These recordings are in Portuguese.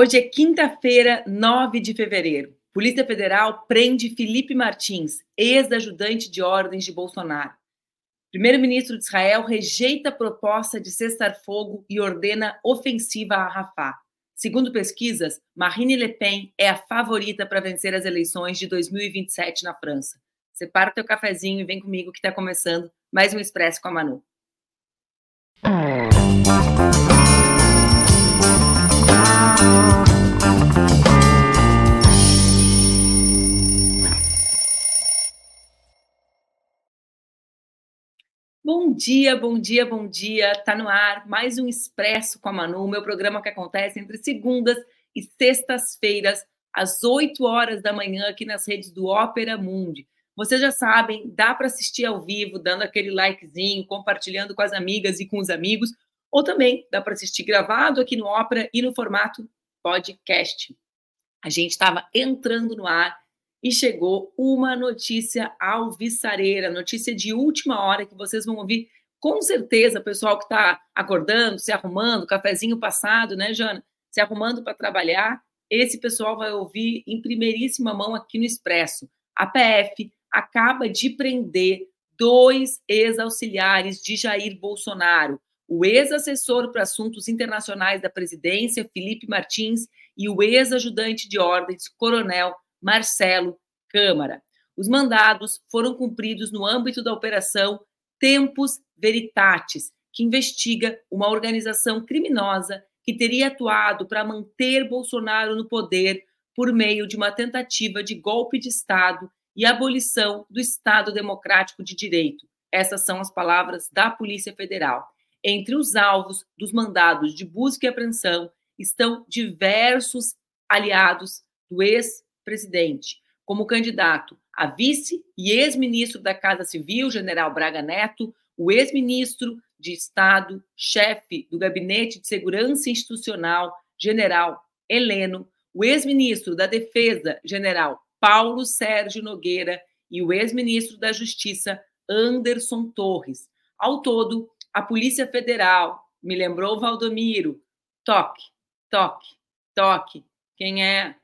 Hoje é quinta-feira, 9 de fevereiro. Polícia Federal prende Felipe Martins, ex-ajudante de ordens de Bolsonaro. Primeiro-ministro de Israel rejeita a proposta de cessar fogo e ordena ofensiva a Rafah. Segundo pesquisas, Marine Le Pen é a favorita para vencer as eleições de 2027 na França. Separa teu cafezinho e vem comigo que está começando mais um Expresso com a Manu. Bom dia, bom dia, bom dia. Tá no ar mais um Expresso com a Manu, meu programa que acontece entre segundas e sextas-feiras, às 8 horas da manhã, aqui nas redes do Ópera Mundi. Vocês já sabem, dá para assistir ao vivo, dando aquele likezinho, compartilhando com as amigas e com os amigos, ou também dá para assistir gravado aqui no Ópera e no formato podcast. A gente estava entrando no ar e chegou uma notícia alvissareira, notícia de última hora que vocês vão ouvir com certeza, pessoal que está acordando, se arrumando, cafezinho passado, né, Jana? Se arrumando para trabalhar, esse pessoal vai ouvir em primeiríssima mão aqui no Expresso. A PF acaba de prender dois ex-auxiliares de Jair Bolsonaro, o ex-assessor para assuntos internacionais da presidência, Felipe Martins, e o ex-ajudante de ordens, Coronel Marcelo Câmara. Os mandados foram cumpridos no âmbito da operação Tempus Veritatis, que investiga uma organização criminosa que teria atuado para manter Bolsonaro no poder por meio de uma tentativa de golpe de Estado e abolição do Estado Democrático de Direito. Essas são as palavras da Polícia Federal. Entre os alvos dos mandados de busca e apreensão estão diversos aliados do ex presidente, como candidato a vice e ex-ministro da Casa Civil, general Braga Neto, o ex-ministro de Estado, chefe do Gabinete de Segurança Institucional, general Heleno, o ex-ministro da Defesa, general Paulo Sérgio Nogueira, e o ex-ministro da Justiça, Anderson Torres. Ao todo, a Polícia Federal, me lembrou Valdomiro, toque, toque, toque. Quem é?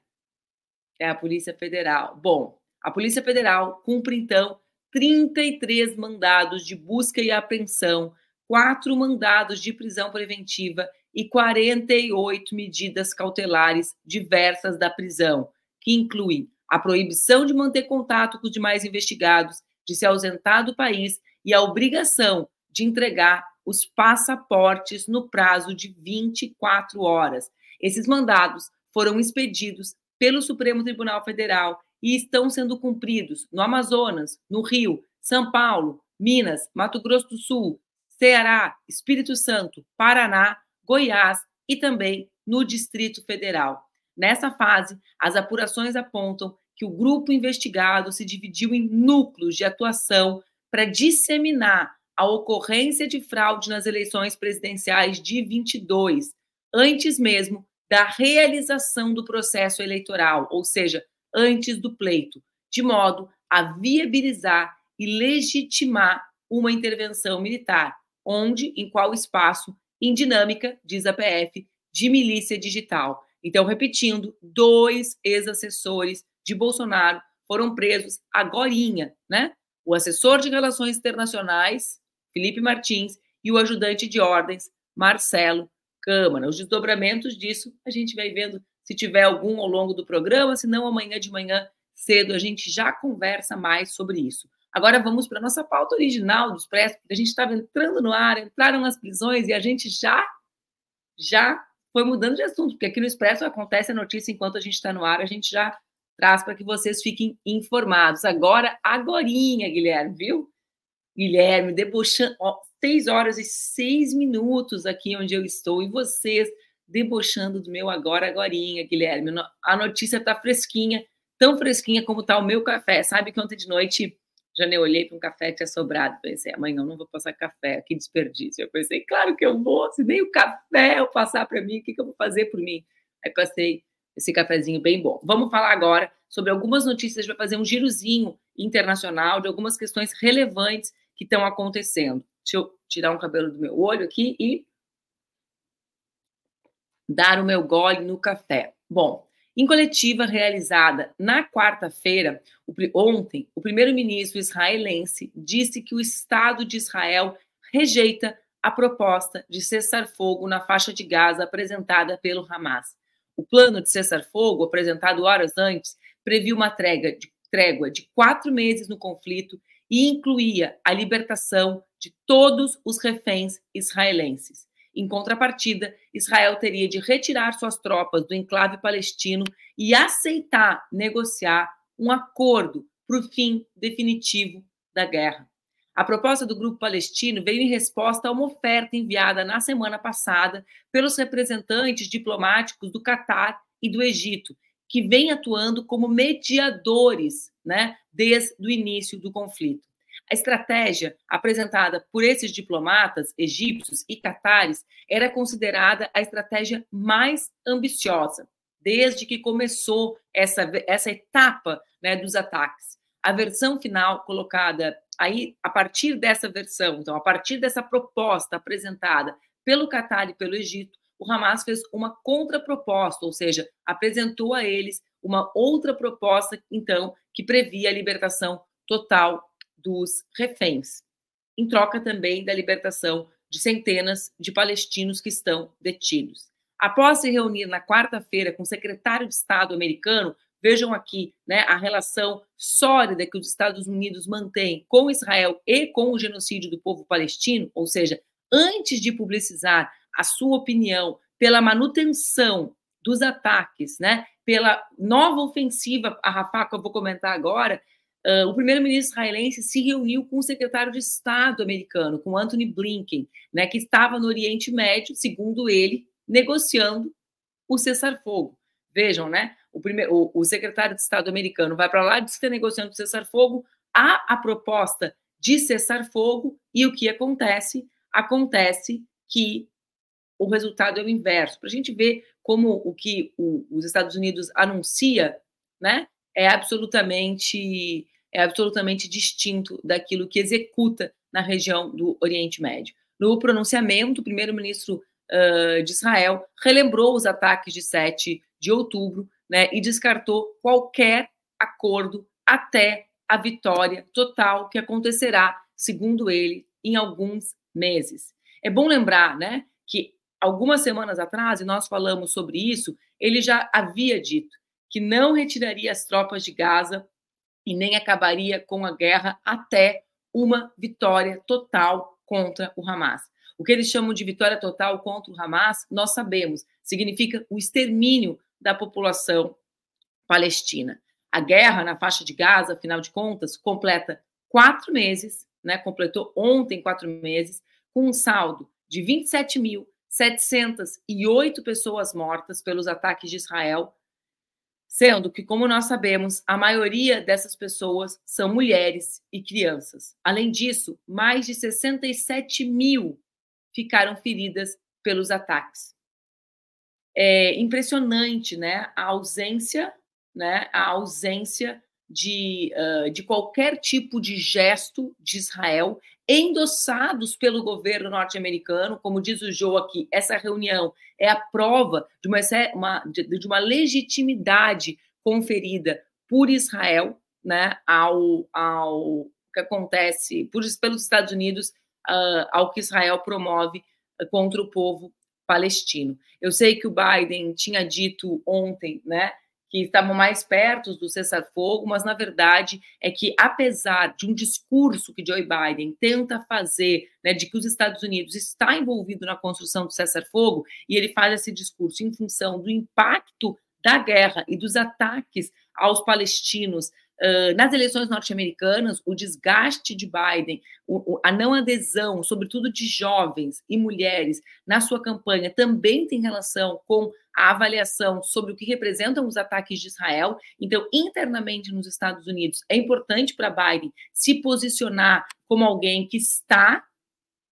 É a Polícia Federal. Bom, a Polícia Federal cumpre, então, 33 mandados de busca e apreensão, quatro mandados de prisão preventiva e 48 medidas cautelares diversas da prisão, que incluem a proibição de manter contato com os demais investigados, de se ausentar do país e a obrigação de entregar os passaportes no prazo de 24 horas. Esses mandados foram expedidos pelo Supremo Tribunal Federal e estão sendo cumpridos no Amazonas, no Rio, São Paulo, Minas, Mato Grosso do Sul, Ceará, Espírito Santo, Paraná, Goiás e também no Distrito Federal. Nessa fase, as apurações apontam que o grupo investigado se dividiu em núcleos de atuação para disseminar a ocorrência de fraude nas eleições presidenciais de 22, antes mesmo da realização do processo eleitoral, ou seja, antes do pleito, de modo a viabilizar e legitimar uma intervenção militar, onde, em qual espaço, em dinâmica, diz a PF, de milícia digital. Então, repetindo, dois ex-assessores de Bolsonaro foram presos agorinha, né? O assessor de relações internacionais, Felipe Martins, e o ajudante de ordens, Marcelo Câmara. Os desdobramentos disso a gente vai vendo se tiver algum ao longo do programa, se não amanhã de manhã cedo a gente já conversa mais sobre isso. Agora vamos para a nossa pauta original do Expresso, porque a gente estava entrando no ar, entraram as prisões e a gente já já foi mudando de assunto, porque aqui no Expresso acontece a notícia enquanto a gente está no ar, a gente já traz para que vocês fiquem informados. Agora, agorinha, Guilherme, viu? Guilherme, debochando, ó, 6 horas e 6 minutos aqui onde eu estou e vocês debochando do meu agora, agorinha, Guilherme. A notícia está fresquinha, tão fresquinha como está o meu café. Sabe que ontem de noite já nem olhei para um café que tinha sobrado. Pensei, amanhã eu não vou passar café, que desperdício. Eu pensei, claro que eu vou, se nem o café eu passar para mim, o que, que eu vou fazer por mim? Aí passei esse cafezinho bem bom. Vamos falar agora sobre algumas notícias, a gente vai fazer um girozinho internacional de algumas questões relevantes que estão acontecendo. Deixa eu tirar um cabelo do meu olho aqui e. dar o meu gole no café. Bom, em coletiva realizada na quarta-feira, ontem, o primeiro-ministro israelense disse que o Estado de Israel rejeita a proposta de cessar-fogo na faixa de Gaza apresentada pelo Hamas. O plano de cessar-fogo, apresentado horas antes, previa uma trégua de, trégua de quatro meses no conflito e incluía a libertação de todos os reféns israelenses. Em contrapartida, Israel teria de retirar suas tropas do enclave palestino e aceitar negociar um acordo para o fim definitivo da guerra. A proposta do grupo palestino veio em resposta a uma oferta enviada na semana passada pelos representantes diplomáticos do Catar e do Egito, que vêm atuando como mediadores né, desde o início do conflito. A estratégia apresentada por esses diplomatas egípcios e catares era considerada a estratégia mais ambiciosa desde que começou essa, essa etapa né, dos ataques. A versão final colocada aí, a partir dessa versão, então, a partir dessa proposta apresentada pelo Catar e pelo Egito, o Hamas fez uma contraproposta, ou seja, apresentou a eles uma outra proposta, então, que previa a libertação total dos reféns, em troca também da libertação de centenas de palestinos que estão detidos. Após se reunir na quarta-feira com o secretário de Estado americano, vejam aqui né, a relação sólida que os Estados Unidos mantêm com Israel e com o genocídio do povo palestino, ou seja, antes de publicizar a sua opinião pela manutenção dos ataques, né, pela nova ofensiva a Rafah, que eu vou comentar agora, Uh, o primeiro-ministro israelense se reuniu com o secretário de Estado americano, com Anthony Blinken, né, que estava no Oriente Médio, segundo ele, negociando o cessar-fogo. Vejam, né? O, primeiro, o, secretário de Estado americano vai para lá, diz que está negociando o cessar-fogo, há a proposta de cessar-fogo, e o que acontece? Acontece que o resultado é o inverso. Para a gente ver como o que o, os Estados Unidos anuncia, né? É absolutamente é absolutamente distinto daquilo que executa na região do Oriente Médio. No pronunciamento, o primeiro-ministro uh, de Israel relembrou os ataques de 7 de outubro né, e descartou qualquer acordo até a vitória total que acontecerá, segundo ele, em alguns meses. É bom lembrar né, algumas semanas atrás, e nós falamos sobre isso, ele já havia dito que não retiraria as tropas de Gaza e nem acabaria com a guerra até uma vitória total contra o Hamas. O que eles chamam de vitória total contra o Hamas, nós sabemos, significa o extermínio da população palestina. A guerra na faixa de Gaza, afinal de contas, completa quatro meses, né? completou ontem quatro meses, com um saldo de 27.708 pessoas mortas pelos ataques de Israel sendo que, como nós sabemos, a maioria dessas pessoas são mulheres e crianças. Além disso, mais de 67 mil ficaram feridas pelos ataques. É impressionante, né, a ausência, né, a ausência de, uh, de qualquer tipo de gesto de Israel endossados pelo governo norte-americano, como diz o Joe aqui, essa reunião é a prova de uma, uma, de uma legitimidade conferida por Israel, né, ao, ao que acontece por, pelos Estados Unidos, uh, ao que Israel promove contra o povo palestino. Eu sei que o Biden tinha dito ontem, né, que estavam mais perto do cessar-fogo, mas na verdade é que, apesar de um discurso que Joe Biden tenta fazer, né, de que os Estados Unidos está envolvido na construção do cessar-fogo, e ele faz esse discurso em função do impacto da guerra e dos ataques aos palestinos Uh, nas eleições norte-americanas, o desgaste de Biden, o, o, a não adesão, sobretudo de jovens e mulheres, na sua campanha, também tem relação com a avaliação sobre o que representam os ataques de Israel. Então, internamente nos Estados Unidos, é importante para Biden se posicionar como alguém que está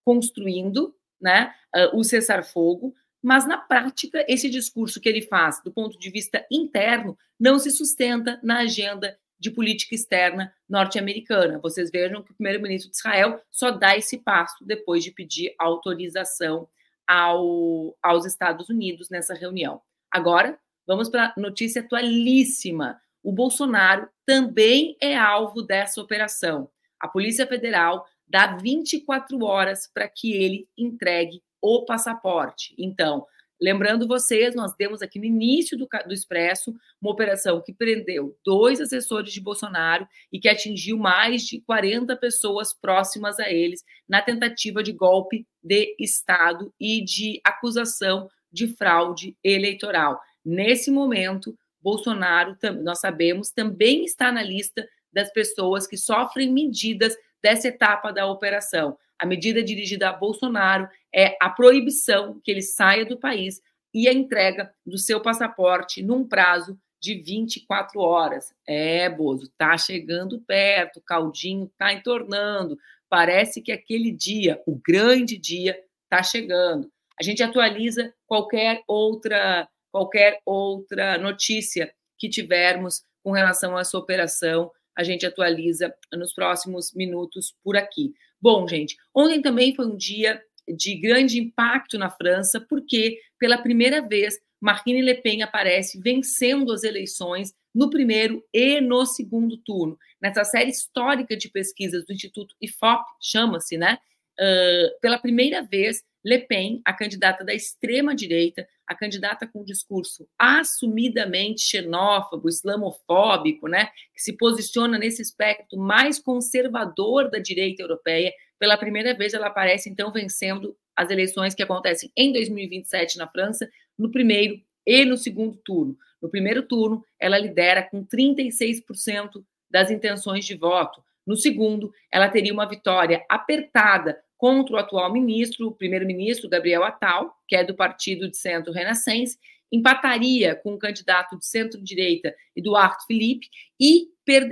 construindo né, uh, o cessar-fogo, mas na prática, esse discurso que ele faz do ponto de vista interno não se sustenta na agenda de política externa norte-americana. Vocês vejam que o primeiro-ministro de Israel só dá esse passo depois de pedir autorização ao, aos Estados Unidos nessa reunião. Agora, vamos para a notícia atualíssima. O Bolsonaro também é alvo dessa operação. A Polícia Federal dá 24 horas para que ele entregue o passaporte. Então, lembrando vocês, nós demos aqui no início do, do Expresso uma operação que prendeu dois assessores de Bolsonaro e que atingiu mais de 40 pessoas próximas a eles na tentativa de golpe de Estado e de acusação de fraude eleitoral. Nesse momento, Bolsonaro, nós sabemos, também está na lista das pessoas que sofrem medidas dessa etapa da operação. A medida dirigida a Bolsonaro é a proibição que ele saia do país e a entrega do seu passaporte num prazo de 24 horas. É, Bozo, tá chegando perto, o caldinho tá entornando. Parece que aquele dia, o grande dia, tá chegando. A gente atualiza qualquer outra qualquer outra notícia que tivermos com relação a essa operação a gente atualiza nos próximos minutos por aqui. Bom, gente, ontem também foi um dia de grande impacto na França, porque pela primeira vez Marine Le Pen aparece vencendo as eleições no primeiro e no segundo turno. Nessa série histórica de pesquisas do Instituto IFOP, chama-se, né? Uh, pela primeira vez, Le Pen, a candidata da extrema-direita, a candidata com um discurso assumidamente xenófobo, islamofóbico, né, que se posiciona nesse espectro mais conservador da direita europeia, pela primeira vez ela aparece então vencendo as eleições que acontecem em 2027 na França, no primeiro e no segundo turno. No primeiro turno, ela lidera com 36% das intenções de voto. No segundo, ela teria uma vitória apertada contra o atual ministro, o primeiro-ministro Gabriel Attal, que é do partido de centro renascense, empataria com o candidato de centro-direita Eduardo Philippe e,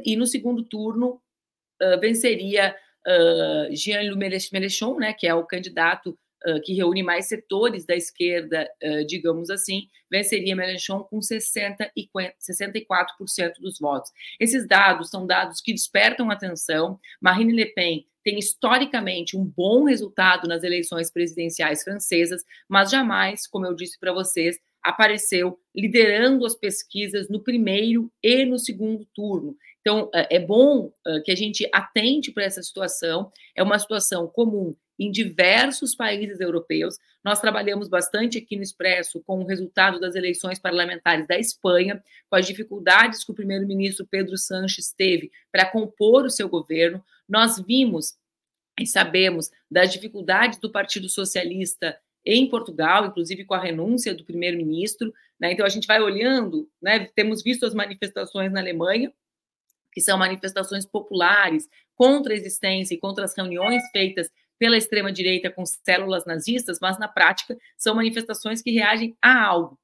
e no segundo turno uh, venceria uh, Jean-Luc Mélenchon, né, que é o candidato que reúne mais setores da esquerda, digamos assim, venceria Mélenchon com 60 e 64% dos votos. Esses dados são dados que despertam atenção. Marine Le Pen tem historicamente um bom resultado nas eleições presidenciais francesas, mas jamais, como eu disse para vocês, apareceu liderando as pesquisas no primeiro e no segundo turno. Então, é bom que a gente atente para essa situação. É uma situação comum em diversos países europeus. Nós trabalhamos bastante aqui no Expresso com o resultado das eleições parlamentares da Espanha, com as dificuldades que o primeiro-ministro Pedro Sanches teve para compor o seu governo. Nós vimos e sabemos das dificuldades do Partido Socialista em Portugal, inclusive com a renúncia do primeiro-ministro. Né? Então, a gente vai olhando, né? temos visto as manifestações na Alemanha, que são manifestações populares contra a existência e contra as reuniões feitas pela extrema-direita com células nazistas, mas na prática são manifestações que reagem a algo.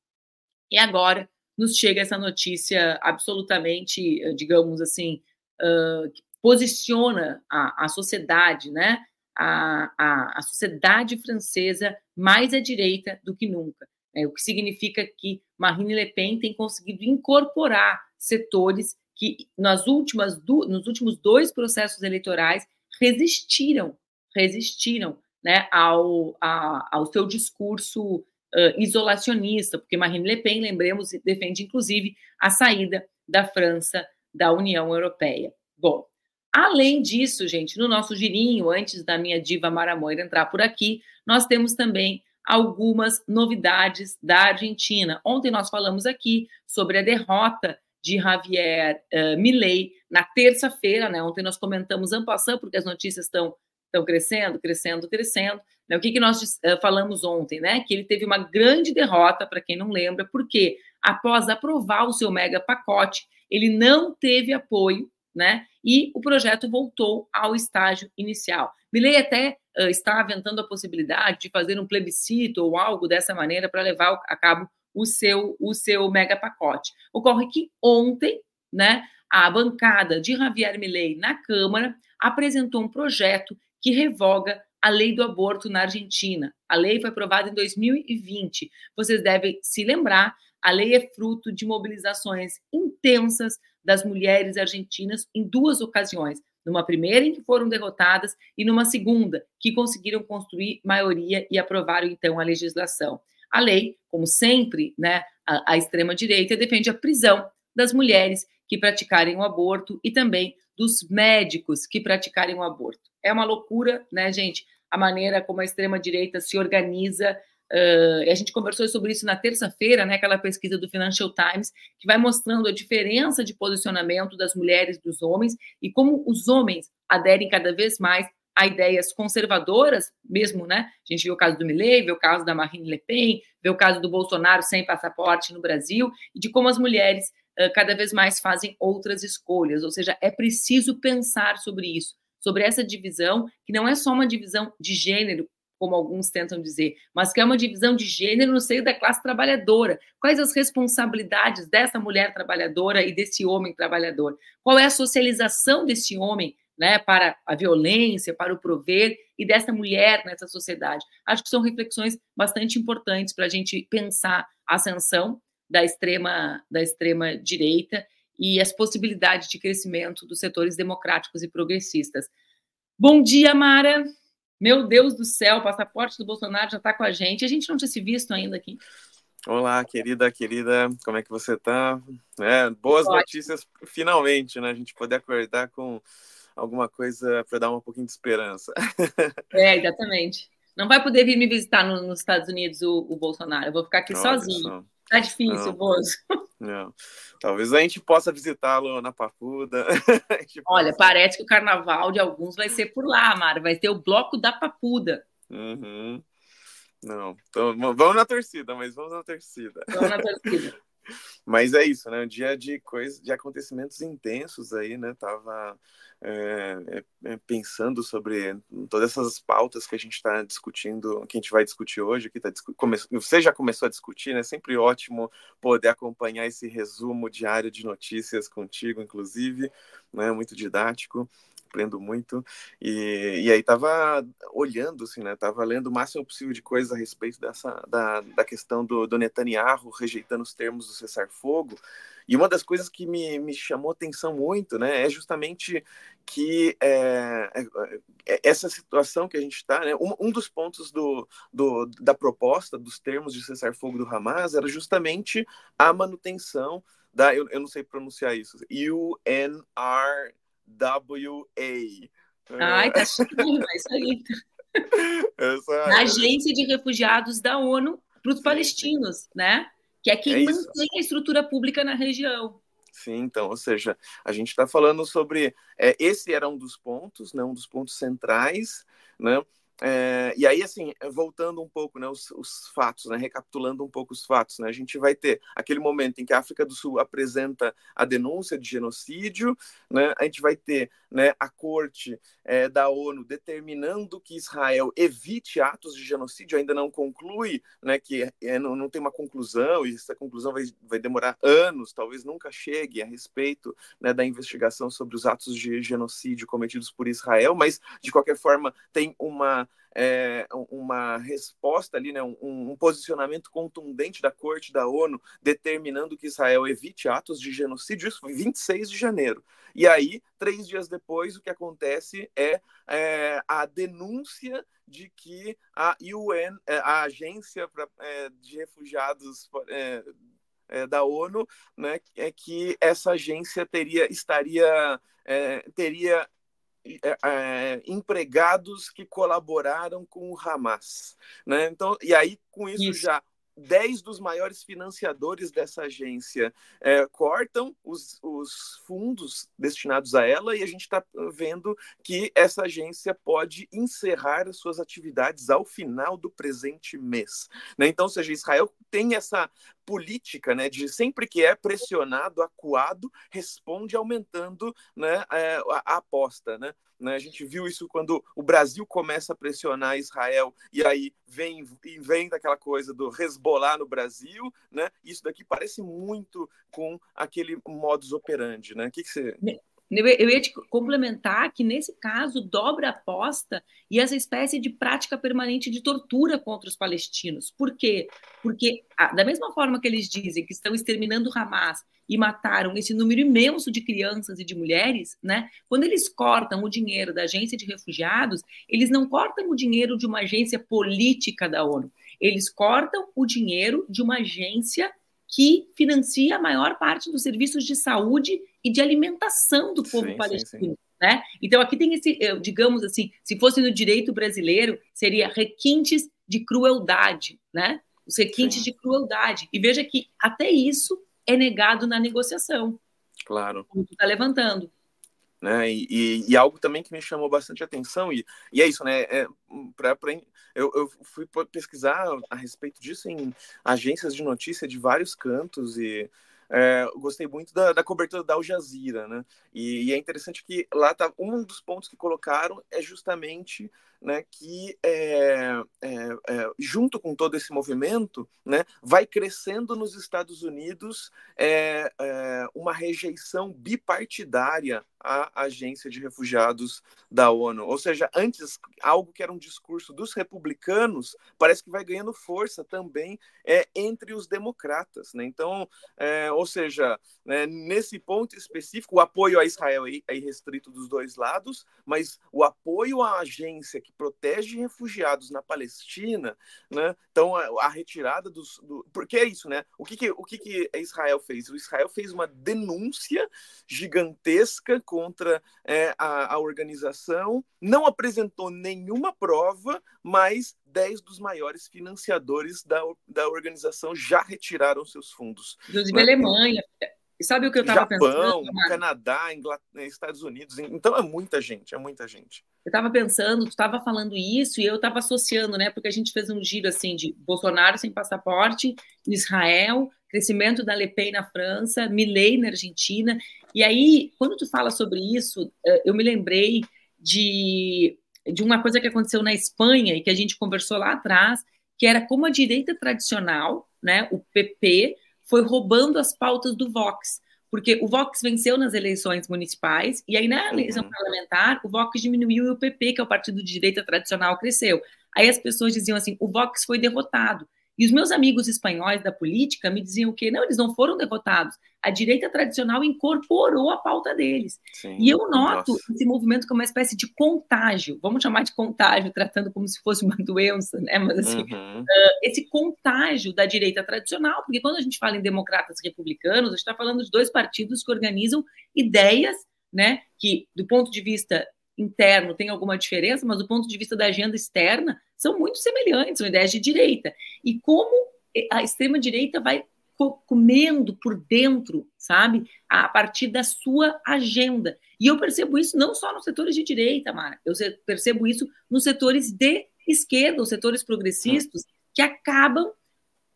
E agora nos chega essa notícia absolutamente, eh, digamos assim, uh, que posiciona a, a sociedade, né? A, a, a, sociedade francesa mais à direita do que nunca. É, o que significa que Marine Le Pen tem conseguido incorporar setores que nas últimas do, nos últimos dois processos eleitorais resistiram resistiram né, ao, a, ao seu discurso uh, isolacionista, porque Marine Le Pen, lembremos, defende inclusive a saída da França da União Europeia. Bom, além disso, gente, no nosso girinho, antes da minha diva Mara Moira entrar por aqui, nós temos também algumas novidades da Argentina. Ontem nós falamos aqui sobre a derrota de Javier uh, Milei na terça-feira, né? Ontem nós comentamos ampassando, porque as notícias estão estão crescendo, crescendo, crescendo. Né? O que, nós uh, falamos ontem, né? Que ele teve uma grande derrota, para quem não lembra, porque após aprovar o seu mega pacote, ele não teve apoio, né? E o projeto voltou ao estágio inicial. Milley até uh, está aventando a possibilidade de fazer um plebiscito ou algo dessa maneira para levar a cabo o seu, o seu mega pacote. Ocorre que ontem, né, a bancada de Javier Milei na Câmara apresentou um projeto que revoga a lei do aborto na Argentina. A lei foi aprovada em 2020. Vocês devem se lembrar, a lei é fruto de mobilizações intensas das mulheres argentinas em duas ocasiões. numa primeira em que foram derrotadas e numa segunda que conseguiram construir maioria e aprovaram então a legislação. A lei, como sempre, né, a, a extrema direita defende a prisão das mulheres que praticarem o aborto e também dos médicos que praticarem o aborto. É uma loucura, né, gente? A maneira como a extrema direita se organiza Uh, a gente conversou sobre isso na terça-feira, né, aquela pesquisa do Financial Times, que vai mostrando a diferença de posicionamento das mulheres dos homens e como os homens aderem cada vez mais a ideias conservadoras, mesmo, né? A gente viu o caso do Milley, viu o caso da Marine Le Pen, viu o caso do Bolsonaro sem passaporte no Brasil, e de como as mulheres uh, cada vez mais fazem outras escolhas, ou seja, é preciso pensar sobre isso, sobre essa divisão, que não é só uma divisão de gênero, como alguns tentam dizer, mas que é uma divisão de gênero no seio da classe trabalhadora. Quais as responsabilidades dessa mulher trabalhadora e desse homem trabalhador? Qual é a socialização desse homem né, para a violência, para o prover e dessa mulher nessa sociedade? Acho que são reflexões bastante importantes para a gente pensar a ascensão da extrema, da extrema direita e as possibilidades de crescimento dos setores democráticos e progressistas. Bom dia, Mara. Meu Deus do céu, o passaporte do Bolsonaro já está com a gente. A gente não tinha se visto ainda aqui. Olá, querida, querida, como é que você está? É, boas Ótimo. notícias, finalmente, né? A gente poder acordar com alguma coisa para dar um pouquinho de esperança. É, exatamente. Não vai poder vir me visitar no, nos Estados Unidos o, o, Bolsonaro. Eu vou ficar aqui Olha sozinho. Só. Tá difícil, Bozo. Não. Talvez a gente possa visitá-lo na Papuda. Olha, parece que o carnaval de alguns vai ser por lá, Mara. Vai ter o bloco da Papuda. Uhum. Não, então, vamos na torcida, mas vamos na torcida. Vamos na torcida. Mas é isso, né? Um dia de coisas, de acontecimentos intensos aí, né? Tava é, é, pensando sobre todas essas pautas que a gente está discutindo, que a gente vai discutir hoje, que tá, come, você já começou a discutir, né? Sempre ótimo poder acompanhar esse resumo diário de notícias contigo, inclusive, né? Muito didático aprendo muito. E, e aí tava olhando, assim, né? Tava lendo o máximo possível de coisas a respeito dessa, da, da questão do, do Netanyahu rejeitando os termos do cessar-fogo. E uma das coisas que me, me chamou atenção muito, né, é justamente que é, é, é essa situação que a gente está, né, um, um, dos pontos do, do, da proposta dos termos de cessar-fogo do Hamas era justamente a manutenção da, eu, eu não sei pronunciar isso, UNR WA. Ai, tá chique, é isso aí. Essa... Na Agência de Refugiados da ONU para os palestinos, né? Que é quem é mantém a estrutura pública na região. Sim, então, ou seja, a gente está falando sobre. É, esse era um dos pontos, né, um dos pontos centrais, né? É, e aí, assim, voltando um pouco, né, os, os, fatos, né, recapitulando um pouco os fatos, né, a gente vai ter aquele momento em que a África do Sul apresenta a denúncia de genocídio, né, a gente vai ter né, a corte é, da ONU determinando que Israel evite atos de genocídio, ainda não conclui, né, que é, não, não, tem uma conclusão, e essa conclusão vai, vai demorar anos, talvez nunca chegue a respeito né, da investigação sobre os atos de genocídio cometidos por Israel, mas, de qualquer forma, tem uma é, uma resposta ali, né, um, um, posicionamento contundente da Corte da ONU determinando que Israel evite atos de genocídio. Isso foi 26 de janeiro. E aí, três dias depois, o que acontece é, é a denúncia de que a UN, é, a agência pra, é, de refugiados é, é, da ONU, né, é que essa agência teria estaria é, teria é, é, empregados que colaboraram com o Hamas. Né? Então, e aí, com isso, isso. já 10 dos maiores financiadores dessa agência é, cortam os, os, fundos destinados a ela e a gente está vendo que essa agência pode encerrar as suas atividades ao final do presente mês. Né? Então, ou seja, Israel tem essa política né, de sempre que é pressionado, acuado, responde aumentando né, é, a, a aposta. Né? Né? A gente viu isso quando o Brasil começa a pressionar Israel e aí vem inventa aquela coisa do resbolar no Brasil, né? Isso daqui parece muito com aquele modus operandi, né? O que, que você eu ia te complementar que, nesse caso, dobra a aposta e essa espécie de prática permanente de tortura contra os palestinos. Por quê? Porque, da mesma forma que eles dizem que estão exterminando Hamas e mataram esse número imenso de crianças e de mulheres, né? Quando eles cortam o dinheiro da agência de refugiados, eles não cortam o dinheiro de uma agência política da ONU, eles cortam o dinheiro de uma agência que financia a maior parte dos serviços de saúde e de alimentação do povo sim, palestino. Sim, sim. Né? Então, aqui tem esse, digamos assim, se fosse no direito brasileiro, seria requintes de crueldade, né? Os requintes de crueldade. E veja que até isso é negado na negociação. Claro. Como tu está levantando. Né? E, e, e, algo também que me chamou bastante atenção, e, e é isso, né? É, pra, pra, eu, eu fui pesquisar a respeito disso em agências de notícia de vários cantos e é, gostei muito da, da, cobertura da Al Jazeera, né? E, e, é interessante que lá tá um dos pontos que colocaram é justamente né, que é, é, é, junto com todo esse movimento, né, vai crescendo nos Estados Unidos é, é, uma rejeição bipartidária à agência de refugiados da ONU. Ou seja, antes algo que era um discurso dos republicanos parece que vai ganhando força também é, entre os democratas. Né? Então, ou seja, né, nesse ponto específico, o apoio a Israel é irrestrito dos dois lados, mas o apoio à agência que protege refugiados na Palestina, né? Então a, a retirada dos, do, porque é isso, né? O que que, o que que Israel fez? O Israel fez uma denúncia gigantesca contra é, a, a organização, não apresentou nenhuma prova, mas 10 dos maiores financiadores da, da organização já retiraram seus fundos. Inclusive né? a Alemanha, e sabe o que eu estava pensando? Japão, Canadá, Inglaterra, Estados Unidos. Então é muita gente, é muita gente. Eu estava pensando, tu estava falando isso e eu estava associando, né? Porque a gente fez um giro assim de Bolsonaro sem passaporte Israel, crescimento da Le Pen na França, Milley na Argentina. E aí, quando tu fala sobre isso, eh, eu me lembrei de, de uma coisa que aconteceu na Espanha e que a gente conversou lá atrás, que era como a direita tradicional, né, o PP, foi roubando as pautas do Vox, porque o Vox venceu nas eleições municipais, e aí na eleição uhum. parlamentar, o Vox diminuiu e o PP, que é o partido de direita tradicional, cresceu. Aí as pessoas diziam assim: o Vox foi derrotado. E os meus amigos espanhóis da política me diziam que não, eles não foram derrotados. A direita tradicional incorporou a pauta deles. Sim, e eu noto nossa. esse movimento como uma espécie de contágio, vamos chamar de contágio, tratando como se fosse uma doença, né? Mas assim, uhum. uh, esse contágio da direita tradicional, porque quando a gente fala em democratas republicanos, a gente está falando de dois partidos que organizam ideias, né? Que, do ponto de vista interno tem alguma diferença, mas do ponto de vista da agenda externa, são muito semelhantes, são ideias de direita. E como a extrema-direita vai comendo por dentro, sabe, a partir da sua agenda. E eu percebo isso não só nos setores de direita, Mara, eu percebo isso nos setores de esquerda, os setores progressistas, que acabam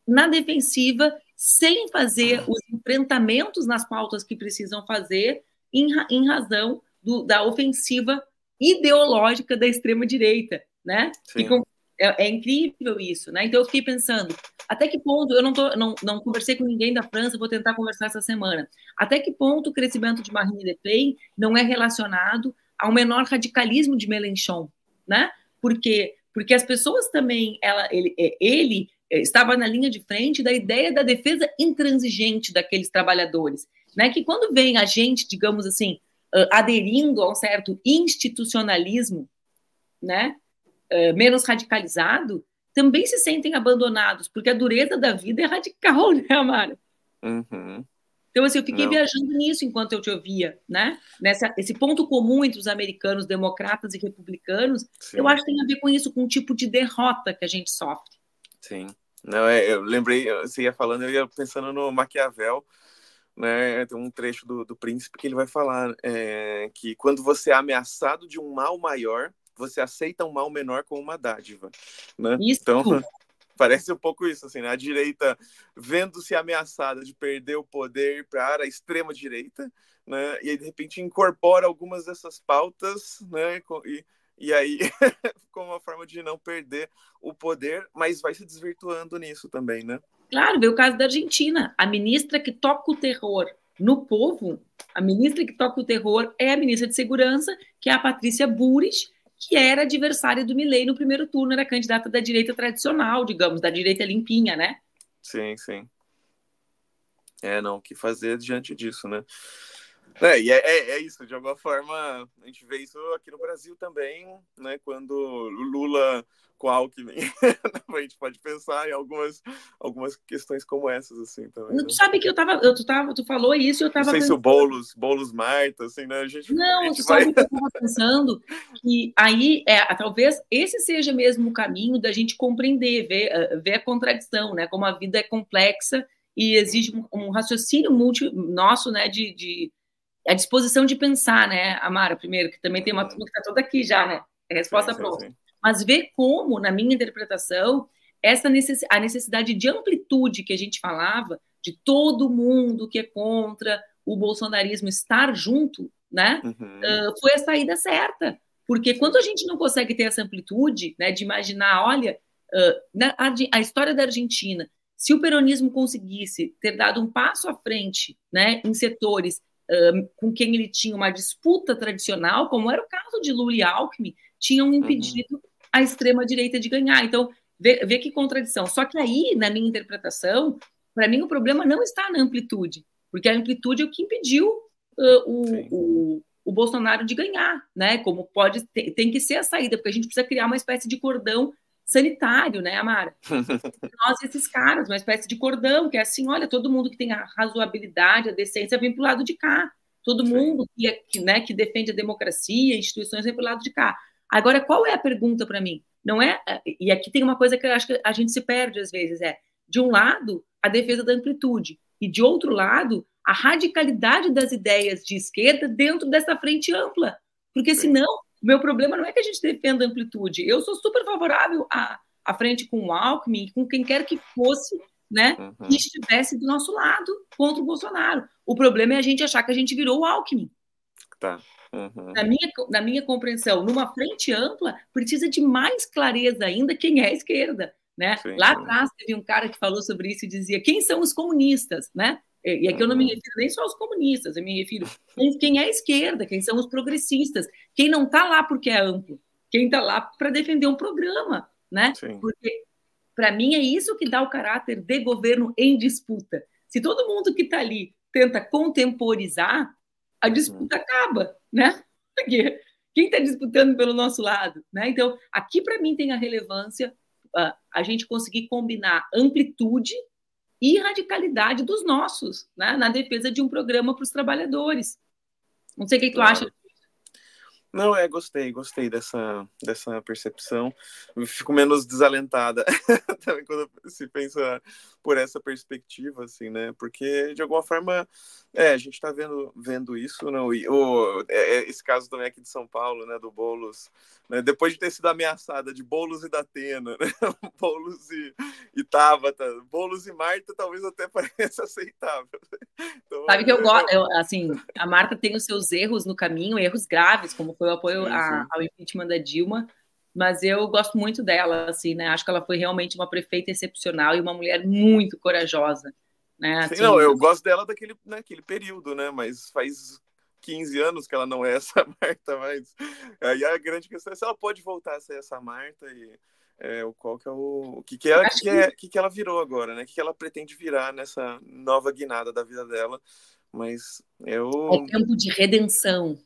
na defensiva sem fazer os enfrentamentos nas pautas que precisam fazer em, em razão do, da ofensiva ideológica da extrema-direita, né? Com, é, é, incrível isso, né? Então eu fiquei pensando, até que ponto, eu não, tô, não, não conversei com ninguém da França, vou tentar conversar essa semana, até que ponto o crescimento de Marine Le Pen não é relacionado ao menor radicalismo de Mélenchon, né? Porque, porque as pessoas também, ela, ele, é, ele é, estava na linha de frente da ideia da defesa intransigente daqueles trabalhadores, né? Que quando vem a gente, digamos assim, uh, aderindo a um certo institucionalismo, né, uh, menos radicalizado, também se sentem abandonados, porque a dureza da vida é radical, né, Amaro? Uhum. Então, assim, eu fiquei Não. viajando nisso enquanto eu te ouvia, né? Nessa, esse ponto comum entre os americanos, democratas e republicanos, Sim. eu acho que tem a ver com isso, com o tipo de derrota que a gente sofre. Sim. Não, é, eu lembrei, você ia falando, eu ia pensando no Maquiavel, né, tem um trecho do, do príncipe que ele vai falar é, que quando você é ameaçado de um mal maior, você aceita um mal menor com uma dádiva, né? Isso. Então parece um pouco isso, assim, né? a direita vendo-se ameaçada de perder o poder para a extrema direita, né? E aí, de repente incorpora algumas dessas pautas, né? E, e aí como uma forma de não perder o poder, mas vai se desvirtuando nisso também, né? Claro, veio o caso da Argentina. A ministra que toca o terror no povo A ministra que toca o terror é a ministra de Segurança, que é a Patrícia Burris, que era adversária do Milley no primeiro turno, era candidata da direita tradicional, digamos, da direita limpinha, né? Sim, sim. É, não, o que fazer diante disso, né? É, e é, é, é, isso, de alguma forma, a gente vê isso aqui no Brasil também, né? Quando Lula com Alckmin, a gente pode pensar em algumas, algumas questões como essas, assim, também. Né? Tu sabe que eu tava, eu, tu, tava, tu falou isso, eu tava Não sei pensando... se o Boulos, Boulos Marta, assim, né? A gente, Não, a gente vai... vai... que eu tava pensando que aí, é, talvez esse seja mesmo o caminho da gente compreender, ver, ver a contradição, né? Como a vida é complexa e exige um, um raciocínio multi, nosso, né, de, de a disposição de pensar, né, Amara, primeiro, que também tem uma turma que está toda aqui já, né? É resposta sim, pronta. Sim. Mas ver como, na minha interpretação, essa necess, a necessidade de amplitude que a gente falava, de todo mundo que é contra o bolsonarismo estar junto, né, uhum. uh, foi a saída certa. Porque quando a gente não consegue ter essa amplitude, né, de imaginar, olha, uh, na, a, a história da Argentina, se o peronismo conseguisse ter dado um passo à frente, né, em setores com quem ele tinha uma disputa tradicional, como era o caso de Lula e Alckmin, tinham uhum. impedido uhum. a extrema-direita de ganhar. Então, vê, vê, que contradição. Só que aí, na minha interpretação, para mim o problema não está na amplitude, porque a amplitude é o que impediu uh, o, o, o, Bolsonaro de ganhar, né? Como pode ter, tem que ser a saída, porque a gente precisa criar uma espécie de cordão sanitário, né, Amara? Nós, esses caras, uma espécie de cordão, que é assim, olha, todo mundo que tem a razoabilidade, a decência, vem para o lado de cá. Todo Sim. mundo que, é, que, né, que defende a democracia, instituições, vem para o lado de cá. Agora, qual é a pergunta para mim? Não é. E aqui tem uma coisa que eu acho que a gente se perde às vezes: é, de um lado, a defesa da amplitude, e de outro lado, a radicalidade das ideias de esquerda dentro dessa frente ampla. Porque senão o meu problema não é que a gente defenda a amplitude. Eu sou super favorável à, à frente com o Alckmin, com quem quer que fosse, né, uhum. que estivesse do nosso lado contra o Bolsonaro. O problema é a gente achar que a gente virou o Alckmin. Tá. Uhum. Na, minha, na minha compreensão, numa frente ampla, precisa de mais clareza ainda quem é a esquerda. Né? Sim, Lá atrás teve um cara que falou sobre isso e dizia quem são os comunistas, né? E aqui eu não me uhum. refiro nem só aos comunistas, eu me refiro quem é a esquerda, quem são os progressistas, quem não está lá porque é amplo, quem está lá para defender um programa, né? Sim. Porque para mim é isso que dá o caráter de governo em disputa. Se todo mundo que está ali tenta contemporizar, a uhum. disputa uhum. acaba, né? Porque quem está disputando pelo nosso lado, né? Então aqui para mim tem a relevância uh, a gente conseguir combinar amplitude e radicalidade dos nossos, né, na defesa de um programa para os trabalhadores. Não sei o que, claro. tu acha. Não, é, gostei, gostei dessa, dessa percepção. Fico menos desalentada também quando se pensa por essa perspectiva, assim, né? Porque, de alguma forma, é, a gente está vendo, vendo isso, não? E, o, é, é, esse caso também aqui de São Paulo, né? Do Boulos, né, depois de ter sido ameaçada de Boulos e da Atena, né? Boulos e, e Tabata, Boulos e Marta talvez até pareça aceitável. Então, Sabe que eu gosto, assim, a Marta tem os seus erros no caminho, erros graves, como foi o apoio sim, sim. A, ao impeachment da Dilma, mas eu gosto muito dela, assim, né? Acho que ela foi realmente uma prefeita excepcional e uma mulher muito corajosa, né? Assim, Sim, não, eu gosto dela daquele naquele período, né? Mas faz 15 anos que ela não é essa Marta, mas aí a grande questão é se ela pode voltar a ser essa Marta e é, o qual que é o, o que que, ela, que, que, é, que, que ela virou agora, né? O que, que ela pretende virar nessa nova guinada da vida dela? Mas eu é tempo de redenção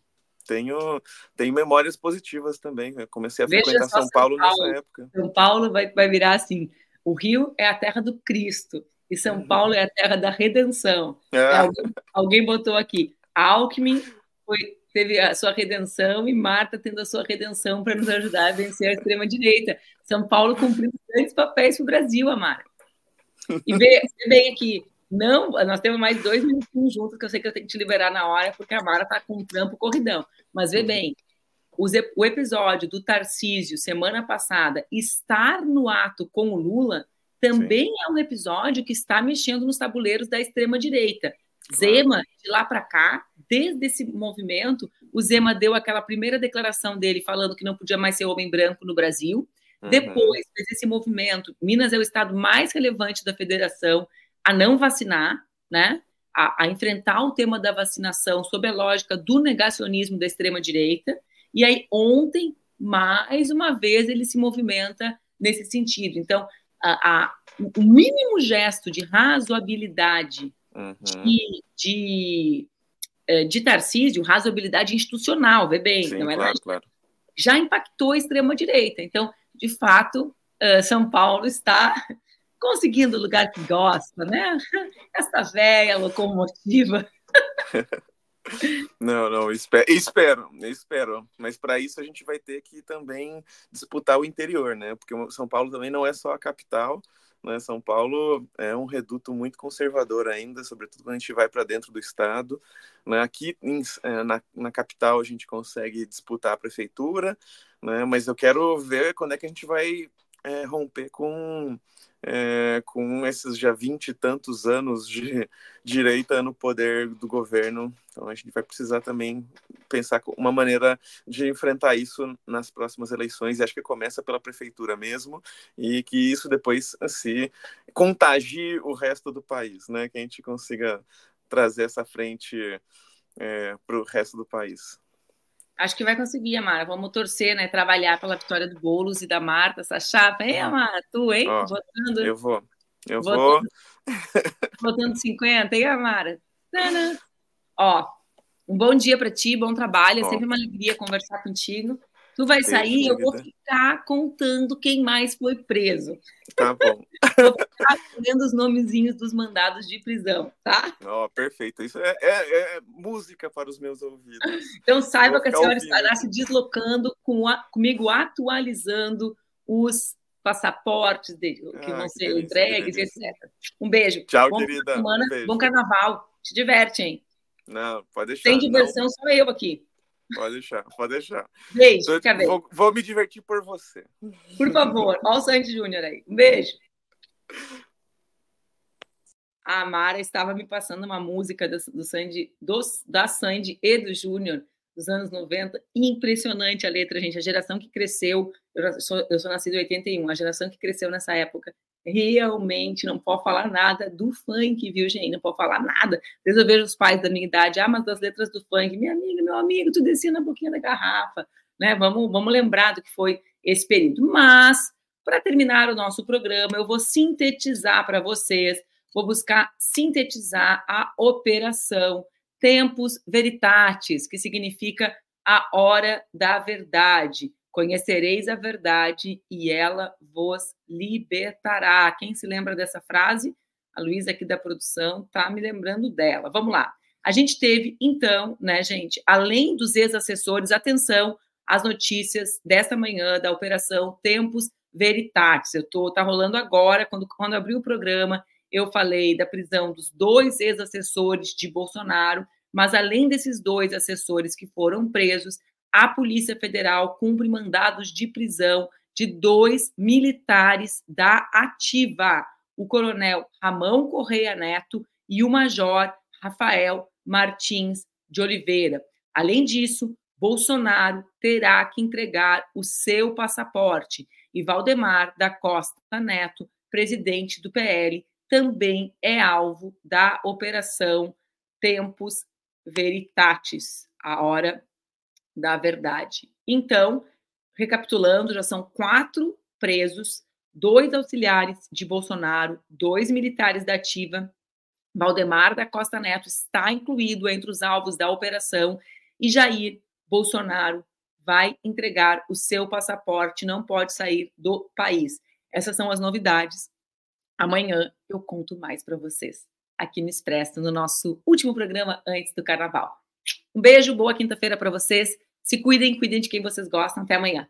tenho, tenho memórias positivas também. Eu comecei a Veja frequentar São, São Paulo, Paulo, nessa época. São Paulo vai, vai virar assim: o Rio é a terra do Cristo e São uhum. Paulo é a terra da redenção. É. É, alguém, alguém, botou aqui: Alckmin foi, teve a sua redenção e Marta tendo a sua redenção para nos ajudar a vencer a extrema-direita. São Paulo cumprindo grandes papéis para o Brasil, Amara. E vê, bem aqui, não, nós temos mais dois minutinhos juntos, que eu sei que eu tenho que te liberar na hora, porque a Mara tá com um trampo corridão. Mas vê bem, o episódio do Tarcísio, semana passada, estar no ato com o Lula, também Sim. é um episódio que está mexendo nos tabuleiros da extrema-direita. Zema, de lá para cá, desde esse movimento, o Zema deu aquela primeira declaração dele falando que não podia mais ser homem branco no Brasil. Uhum. Depois fez esse movimento. Minas é o estado mais relevante da federação a não vacinar, né? a, a enfrentar o tema da vacinação sob a lógica do negacionismo da extrema-direita. E aí, ontem, mais uma vez, ele se movimenta nesse sentido. Então, a, a, o mínimo gesto de razoabilidade uhum. de, de, eh, de Tarcísio, razoabilidade institucional, vê bem, Sim, não é claro, claro. já impactou a extrema-direita. Então, de fato, eh, São Paulo está conseguindo o lugar que gosta, né? Essa velha locomotiva. Não, não, espero, espero, espero. Mas para isso a gente vai ter que também disputar o interior, né? Porque São Paulo também não é só a capital, né? São Paulo é um reduto muito conservador ainda, sobretudo quando a gente vai para dentro do estado. Né? Aqui em, é, na, na capital a gente consegue disputar a prefeitura, né? Mas eu quero ver quando é que a gente vai é, romper com é, com esses já vinte e tantos anos de direita no poder do governo. Então a gente vai precisar também pensar uma maneira de enfrentar isso nas próximas eleições. E acho que começa pela prefeitura mesmo e que isso depois se contagie o resto do país, né? Que a gente consiga trazer essa frente é, para o resto do país. Acho que vai conseguir, Amara. Vamos torcer, né? Trabalhar pela vitória do Boulos e da Marta, essa chapa. Hein, Amara? Tu, hein? Ó, votando. Eu vou. Eu vou. Votando 50, hein, Amara? Tana. Ó, um bom dia para ti, bom trabalho. É sempre uma alegria conversar contigo. Tu vai sair, eu vou ficar contando quem mais foi preso. Tá bom. vou ficar lendo os nomezinhos dos mandados de prisão, tá? Oh, perfeito. Isso é, é, é música para os meus ouvidos. Então saiba que a senhora ouvindo. estará se deslocando com a, comigo, atualizando os passaportes de, que ah, vão ser entregues, etc. Um beijo. Tchau, bom querida. Semana, um. Bom carnaval. Te diverte, hein? Não, pode deixar. Tem diversão, não. sou eu aqui. Pode deixar, pode deixar. Beijo, bem. Vou, vou, me divertir por você. Por favor, olha o Sandy Júnior aí. Um beijo. A Mara estava me passando uma música do, do Sandy, do, da Sandy e do Júnior dos anos 90. Impressionante a letra, gente. A geração que cresceu, eu sou, eu sou nascido em 81, a geração que cresceu nessa época realmente não pode falar nada do funk, viu, gente? Não pode falar nada. Às vezes eu vejo os pais da minha idade, ah, mas das letras do funk, minha amiga, meu amigo, tu descia na boquinha da garrafa, né? Vamos, vamos lembrar do que foi esse período. Mas, para terminar o nosso programa, eu vou sintetizar para vocês, vou buscar sintetizar a operação Tempus Veritatis, que significa a hora da verdade. Conhecereis a verdade e ela vos libertará. Quem se lembra dessa frase? A Luísa aqui da produção está me lembrando dela. Vamos lá. A gente teve, então, né, gente, além dos ex-assessores, atenção às notícias desta manhã da Operação Tempos Veritatis. Eu tô, tá rolando agora, quando, quando abri o programa, eu falei da prisão dos dois ex-assessores de Bolsonaro, mas além desses dois assessores que foram presos, a Polícia Federal cumpre mandados de prisão de dois militares da Ativa, o coronel Ramão Correia Neto e o major Rafael Martins de Oliveira. Além disso, Bolsonaro terá que entregar o seu passaporte e Valdemar da Costa Neto, presidente do PL, também é alvo da operação Tempus Veritatis, a hora da verdade. Então, recapitulando, já são quatro presos, dois auxiliares de Bolsonaro, dois militares da ativa. Valdemar da Costa Neto está incluído entre os alvos da operação e Jair Bolsonaro vai entregar o seu passaporte, não pode sair do país. Essas são as novidades. Amanhã eu conto mais para vocês aqui no Expresso, no nosso último programa antes do carnaval. Um beijo, boa quinta-feira para vocês. Se cuidem, cuidem de quem vocês gostam. Até amanhã.